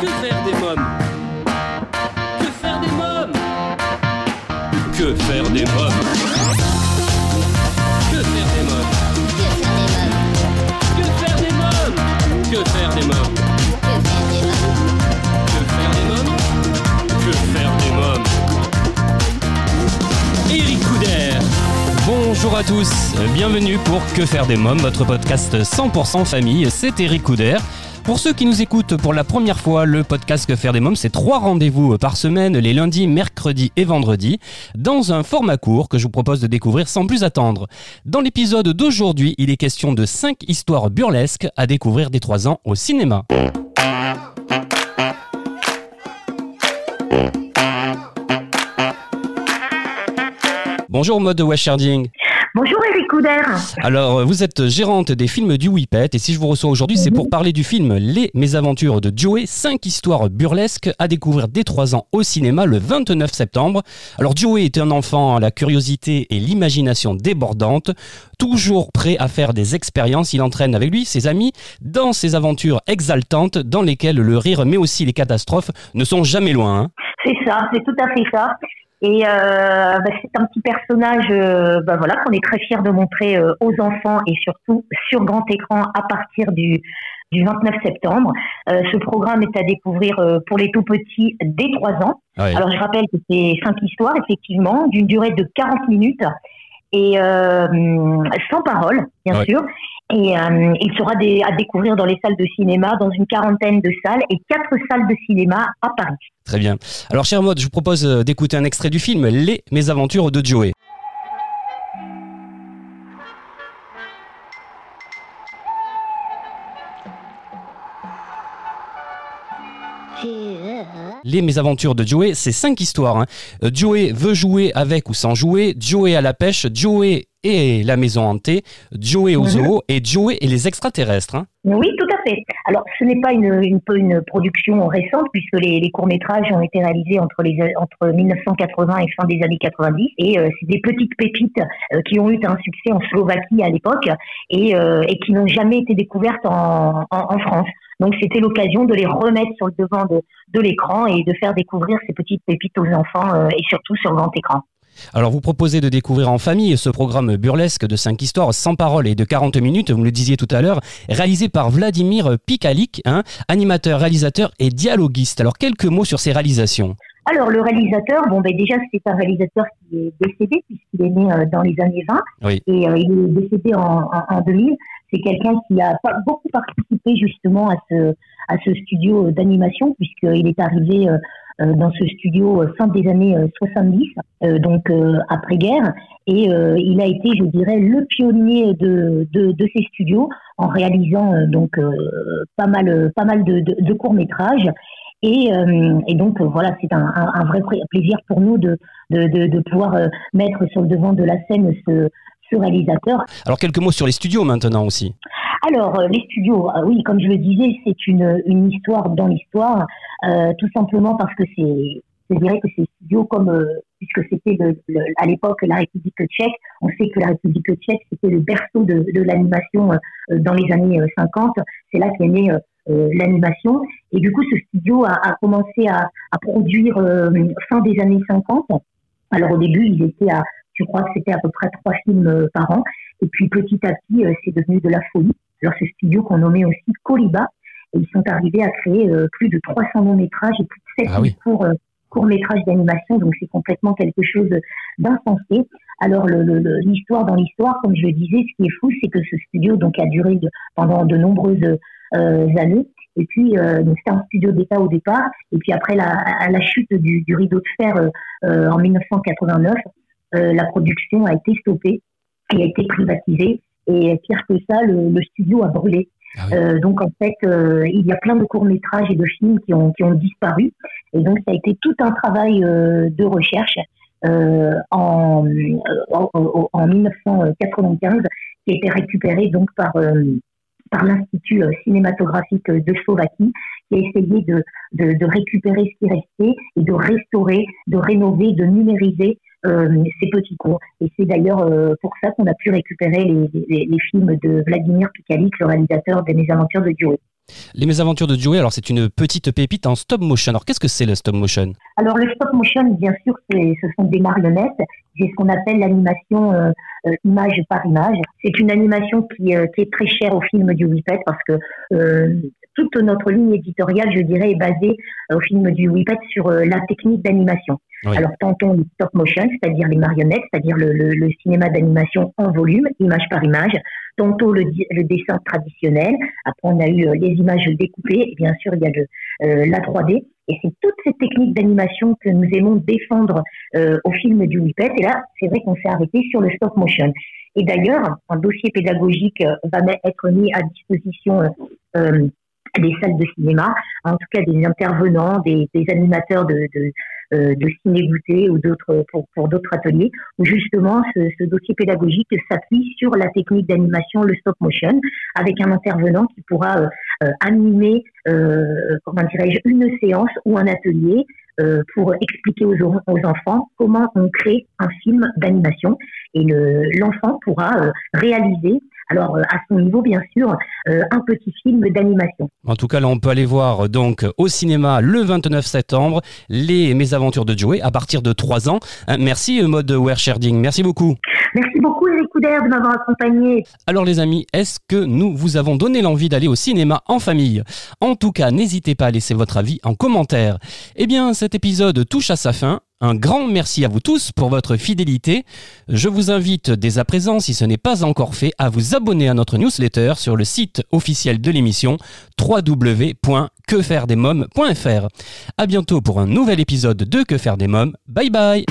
Que faire des mômes Que faire des mômes Que faire des mômes Que faire des mômes Que faire des mômes Que faire des mômes Que faire des mômes Que faire des mômes Eric Couder. Bonjour à tous, bienvenue pour Que faire des mômes, votre podcast 100% famille, c'est Eric Couder. Pour ceux qui nous écoutent pour la première fois, le podcast Que faire des mômes, c'est trois rendez-vous par semaine, les lundis, mercredis et vendredis, dans un format court que je vous propose de découvrir sans plus attendre. Dans l'épisode d'aujourd'hui, il est question de cinq histoires burlesques à découvrir dès 3 ans au cinéma. Bonjour Mode Washarding. Bonjour Eric Couder. Alors, vous êtes gérante des films du Whippet et si je vous reçois aujourd'hui, c'est pour parler du film Les Mésaventures de Joey, 5 histoires burlesques à découvrir dès 3 ans au cinéma le 29 septembre. Alors, Joey est un enfant à la curiosité et l'imagination débordante, toujours prêt à faire des expériences. Il entraîne avec lui ses amis dans ces aventures exaltantes dans lesquelles le rire mais aussi les catastrophes ne sont jamais loin. hein. C'est ça, c'est tout à fait ça. Et euh, bah, c'est un petit personnage euh, bah, voilà, qu'on est très fiers de montrer euh, aux enfants et surtout sur grand écran à partir du, du 29 septembre. Euh, ce programme est à découvrir euh, pour les tout petits dès 3 ans. Ouais. Alors je rappelle que c'est cinq histoires effectivement d'une durée de 40 minutes et euh, sans parole bien Ouais. sûr. Et euh, il sera des- à découvrir dans les salles de cinéma, dans une quarantaine de salles et quatre salles de cinéma à Paris. Très bien. Alors, cher Mode, je vous propose euh, d'écouter un extrait du film Les Mésaventures de Joey. Les mésaventures de Joey, c'est cinq histoires. hein. Euh, Joey veut jouer avec ou sans jouer, Joey à la pêche, Joey et la maison hantée, Joey au Mhm. zoo et Joey et les extraterrestres. hein. Oui, tout à fait. Alors, ce n'est pas une, une, une production récente puisque les, les courts-métrages ont été réalisés entre, les, entre 1980 et fin des années 90. Et euh, c'est des petites pépites euh, qui ont eu un succès en Slovaquie à l'époque et, euh, et qui n'ont jamais été découvertes en, en, en France. Donc, c'était l'occasion de les remettre sur le devant de, de l'écran et de faire découvrir ces petites pépites aux enfants et surtout sur grand écran. Alors vous proposez de découvrir en famille ce programme burlesque de 5 histoires sans parole et de 40 minutes, vous me le disiez tout à l'heure, réalisé par Vladimir Pikalik, hein, animateur, réalisateur et dialoguiste. Alors quelques mots sur ses réalisations. Alors, le réalisateur, bon, ben déjà, c'est un réalisateur qui est décédé puisqu'il est né euh, dans les années 20 Oui. et euh, il est décédé en, en, en 2000. C'est quelqu'un qui a beaucoup participé justement à ce, studio d'animation puisqu'il est arrivé euh, euh, dans ce studio euh, fin des années euh, 70, euh, donc après-guerre, et il a été, je dirais, le pionnier de, ces studios en réalisant donc pas mal, de, de, de courts métrages. Et, donc voilà, c'est un, vrai plaisir pour nous de, pouvoir mettre sur le devant de la scène ce réalisateur. Alors quelques mots sur les studios maintenant aussi. Alors, euh, les studios, euh, oui, comme je le disais, c'est une, une histoire dans l'histoire, euh, tout simplement parce que c'est, je dirais que ces studios, comme euh, puisque c'était le- le- à l'époque la République tchèque, on sait que la République tchèque c'était le berceau de, de l'animation dans les années euh, 50. C'est là qu'est née l'animation. Et du coup, ce studio a, a commencé à, à produire fin des années 50. Alors au début, ils étaient à, je crois que c'était à peu près trois films euh, par an. Et puis petit à petit, euh, c'est devenu de la folie. Alors ce studio qu'on nommait aussi Coliba, et ils sont arrivés à créer euh, plus de 300 longs métrages et plus de 7 Ah oui. courts, courts métrages d'animation, donc c'est complètement quelque chose d'insensé. Alors l'histoire dans l'histoire, comme je le disais, ce qui est fou, c'est que ce studio donc a duré de- pendant de nombreuses euh, années. Et puis euh, c'était un studio d'État au départ, et puis après la, à la chute du, du rideau de fer euh, en 1989, euh, la production a été stoppée et a été privatisée. Et pire que ça, le, le studio a brûlé. Ah oui. Euh, donc en fait, euh, il y a plein de courts métrages et de films qui ont, qui ont disparu. Et donc ça a été tout un travail euh, de recherche en, en, en- en 1995 qui a été récupéré donc par par l'Institut cinématographique de Slovaquie qui a essayé de, de, de récupérer ce qui restait et de restaurer, de rénover, de numériser euh, ces petits cours. Et c'est d'ailleurs euh, pour ça qu'on a pu récupérer les, les, les films de Vladimir Pikalik, le réalisateur des Mésaventures de Joey. Les Mésaventures de Joey, alors c'est une petite pépite en stop motion. Alors qu'est-ce que c'est le stop motion? Alors le stop motion, bien sûr, ce sont des marionnettes. C'est ce qu'on appelle l'animation euh, euh, image par image. C'est une animation qui, euh, qui, est très chère au film du Whippet parce que toute notre ligne éditoriale, je dirais, est basée au film du Whippet sur la technique d'animation. Alors, tantôt le stop motion, c'est-à-dire les marionnettes, c'est-à-dire le, le, le, cinéma d'animation en volume, image par image. Tantôt le, le, dessin traditionnel. Après, on a eu les images découpées. Et bien sûr, il y a le, la 3D. Et c'est toutes ces techniques d'animation que nous aimons défendre euh, au film du Whippet. Et là, c'est vrai qu'on s'est arrêté sur le stop motion. Et d'ailleurs, un dossier pédagogique euh, va être mis à disposition euh, des salles de cinéma, en tout cas des intervenants, des, des animateurs de, de, euh, de ciné goûter ou d'autres pour, pour d'autres ateliers, où justement ce, ce dossier pédagogique s'appuie sur la technique d'animation, le stop motion, avec un intervenant qui pourra euh, euh, animer, comment dirais-je, une séance ou un atelier pour expliquer aux, enfants comment on crée un film d'animation et l'enfant pourra réaliser alors, euh, à son niveau, bien sûr, euh, un petit film d'animation. En tout cas, là, on peut aller voir donc au cinéma le 29 septembre les Mésaventures de Joey à partir de 3 ans. Hein, merci, euh, Mode Wersherding. Merci beaucoup. Merci beaucoup, Eric Couder, de m'avoir accompagné. Alors, les amis, est-ce que nous vous avons donné l'envie d'aller au cinéma en famille? En tout cas, n'hésitez pas à laisser votre avis en commentaire. Eh bien, cet épisode touche à sa fin. Un grand merci à vous tous pour votre fidélité. Je vous invite dès à présent, si ce n'est pas encore fait, à vous abonner à notre newsletter sur le site officiel de l'émission www.quefairedesmoms.fr. À bientôt pour un nouvel épisode de Que faire des mômes. Bye bye.